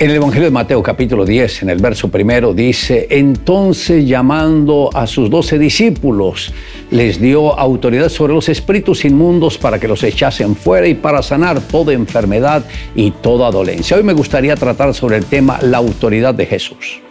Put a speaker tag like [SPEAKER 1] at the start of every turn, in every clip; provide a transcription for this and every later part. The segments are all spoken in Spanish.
[SPEAKER 1] En el Evangelio de Mateo capítulo 10, en el verso primero, dice, entonces llamando a sus doce discípulos, les dio autoridad sobre los espíritus inmundos para que los echasen fuera y para sanar toda enfermedad y toda dolencia. Hoy me gustaría tratar sobre el tema la autoridad de Jesús.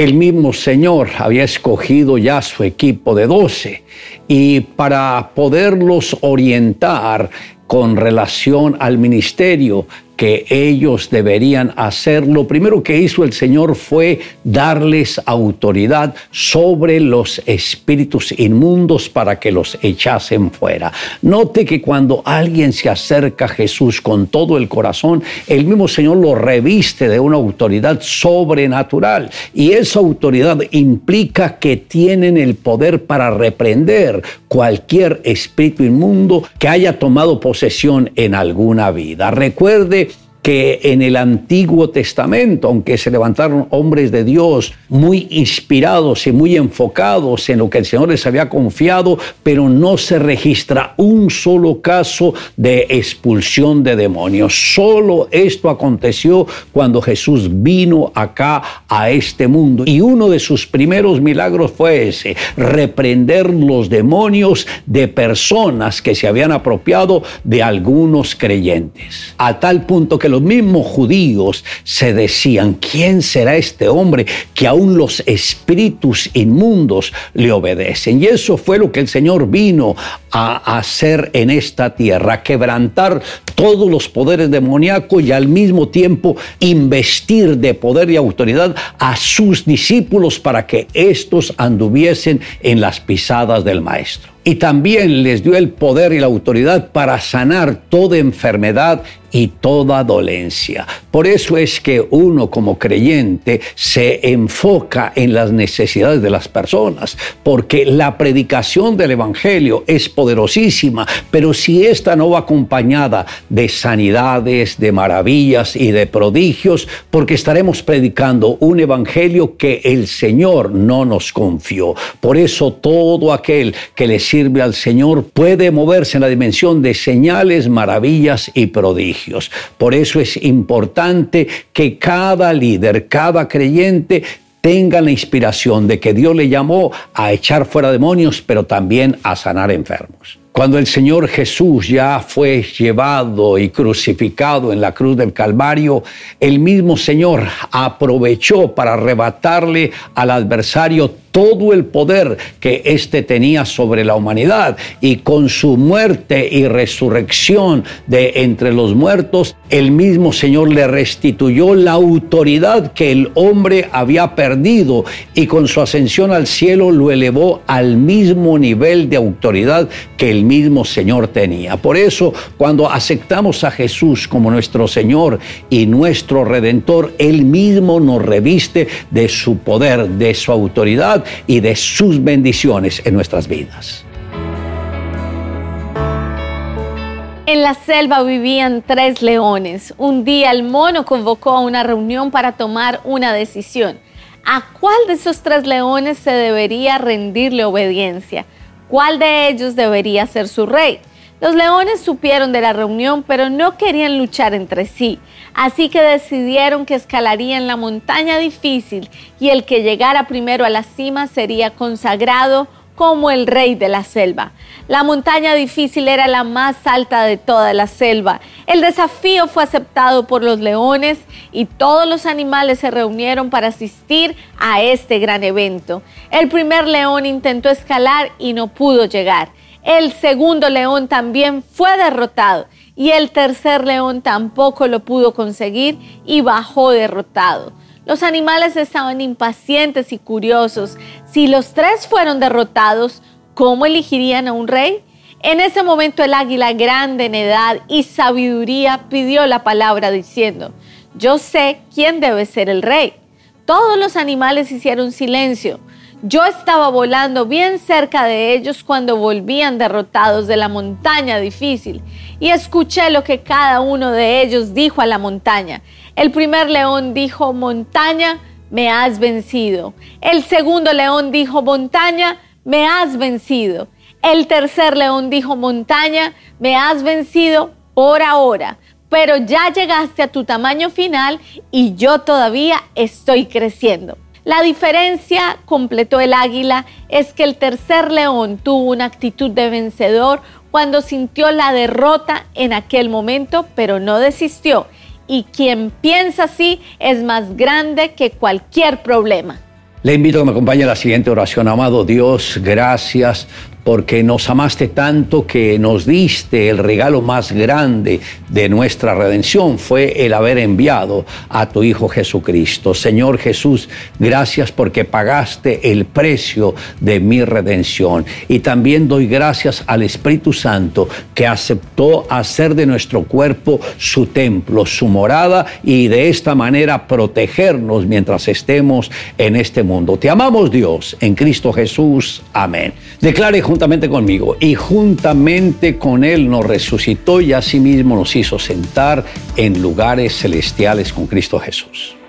[SPEAKER 1] El mismo Señor había escogido ya su equipo de doce. Y para poderlos orientar con relación al ministerio que ellos deberían hacer, lo primero que hizo el Señor fue darles autoridad sobre los espíritus inmundos para que los echasen fuera. Note que cuando alguien se acerca a Jesús con todo el corazón, el mismo Señor lo reviste de una autoridad sobrenatural y esa autoridad implica que tienen el poder para reprender cualquier espíritu inmundo que haya tomado posesión en alguna vida. Recuerde que en el Antiguo Testamento, aunque se levantaron hombres de Dios muy inspirados y muy enfocados en lo que el Señor les había confiado, pero no se registra un solo caso de expulsión de demonios. Solo esto aconteció cuando Jesús vino acá a este mundo. Y uno de sus primeros milagros fue ese, reprender los demonios de personas que se habían apropiado de algunos creyentes. A tal punto que los mismos judíos se decían, ¿quién será este hombre que aún los espíritus inmundos le obedecen? Y eso fue lo que el Señor vino a hacer en esta tierra, quebrantar todos los poderes demoníacos y al mismo tiempo investir de poder y autoridad a sus discípulos para que éstos anduviesen en las pisadas del Maestro y también les dio el poder y la autoridad para sanar toda enfermedad y toda dolencia. Por eso es que uno como creyente se enfoca en las necesidades de las personas, porque la predicación del Evangelio es poderosísima, pero si esta no va acompañada de sanidades, de maravillas y de prodigios, porque estaremos predicando un Evangelio que el Señor no nos confió. Por eso todo aquel que le sirve al Señor puede moverse en la dimensión de señales, maravillas y prodigios. Por eso es importante que cada líder, cada creyente tenga la inspiración de que Dios le llamó a echar fuera demonios, pero también a sanar enfermos. Cuando el Señor Jesús ya fue llevado y crucificado en la cruz del Calvario, el mismo Señor aprovechó para arrebatarle al adversario todo el poder que éste tenía sobre la humanidad y con su muerte y resurrección de entre los muertos, el mismo Señor le restituyó la autoridad que el hombre había perdido y con su ascensión al cielo lo elevó al mismo nivel de autoridad que el mismo Señor tenía. Por eso, cuando aceptamos a Jesús como nuestro Señor y nuestro Redentor, Él mismo nos reviste de su poder, de su autoridad y de sus bendiciones en nuestras vidas.
[SPEAKER 2] En la selva vivían tres leones. Un día el mono convocó a una reunión para tomar una decisión. ¿A cuál de esos tres leones se debería rendirle obediencia? ¿Cuál de ellos debería ser su rey? Los leones supieron de la reunión, pero no querían luchar entre sí, así que decidieron que escalarían la montaña difícil y el que llegara primero a la cima sería consagrado como el rey de la selva. La montaña difícil era la más alta de toda la selva. El desafío fue aceptado por los leones y todos los animales se reunieron para asistir a este gran evento. El primer león intentó escalar y no pudo llegar. El segundo león también fue derrotado y el tercer león tampoco lo pudo conseguir y bajó derrotado. Los animales estaban impacientes y curiosos. Si los tres fueron derrotados, ¿cómo elegirían a un rey? En ese momento el águila grande en edad y sabiduría pidió la palabra diciendo, yo sé quién debe ser el rey. Todos los animales hicieron silencio. Yo estaba volando bien cerca de ellos cuando volvían derrotados de la montaña difícil y escuché lo que cada uno de ellos dijo a la montaña. El primer león dijo, montaña, me has vencido. El segundo león dijo, montaña, me has vencido. El tercer león dijo, montaña, me has vencido por ahora, pero ya llegaste a tu tamaño final y yo todavía estoy creciendo. La diferencia, completó el águila, es que el tercer león tuvo una actitud de vencedor cuando sintió la derrota en aquel momento, pero no desistió. Y quien piensa así es más grande que cualquier problema.
[SPEAKER 1] Le invito a que me acompañe a la siguiente oración. Amado Dios, gracias porque nos amaste tanto que nos diste el regalo más grande de nuestra redención, fue el haber enviado a tu Hijo Jesucristo. Señor Jesús, gracias porque pagaste el precio de mi redención. Y también doy gracias al Espíritu Santo que aceptó hacer de nuestro cuerpo su templo, su morada y de esta manera protegernos mientras estemos en este mundo. Te amamos Dios en Cristo Jesús. Amén. Declare juntamente conmigo, y juntamente con Él nos resucitó y asimismo nos hizo sentar en lugares celestiales con Cristo Jesús.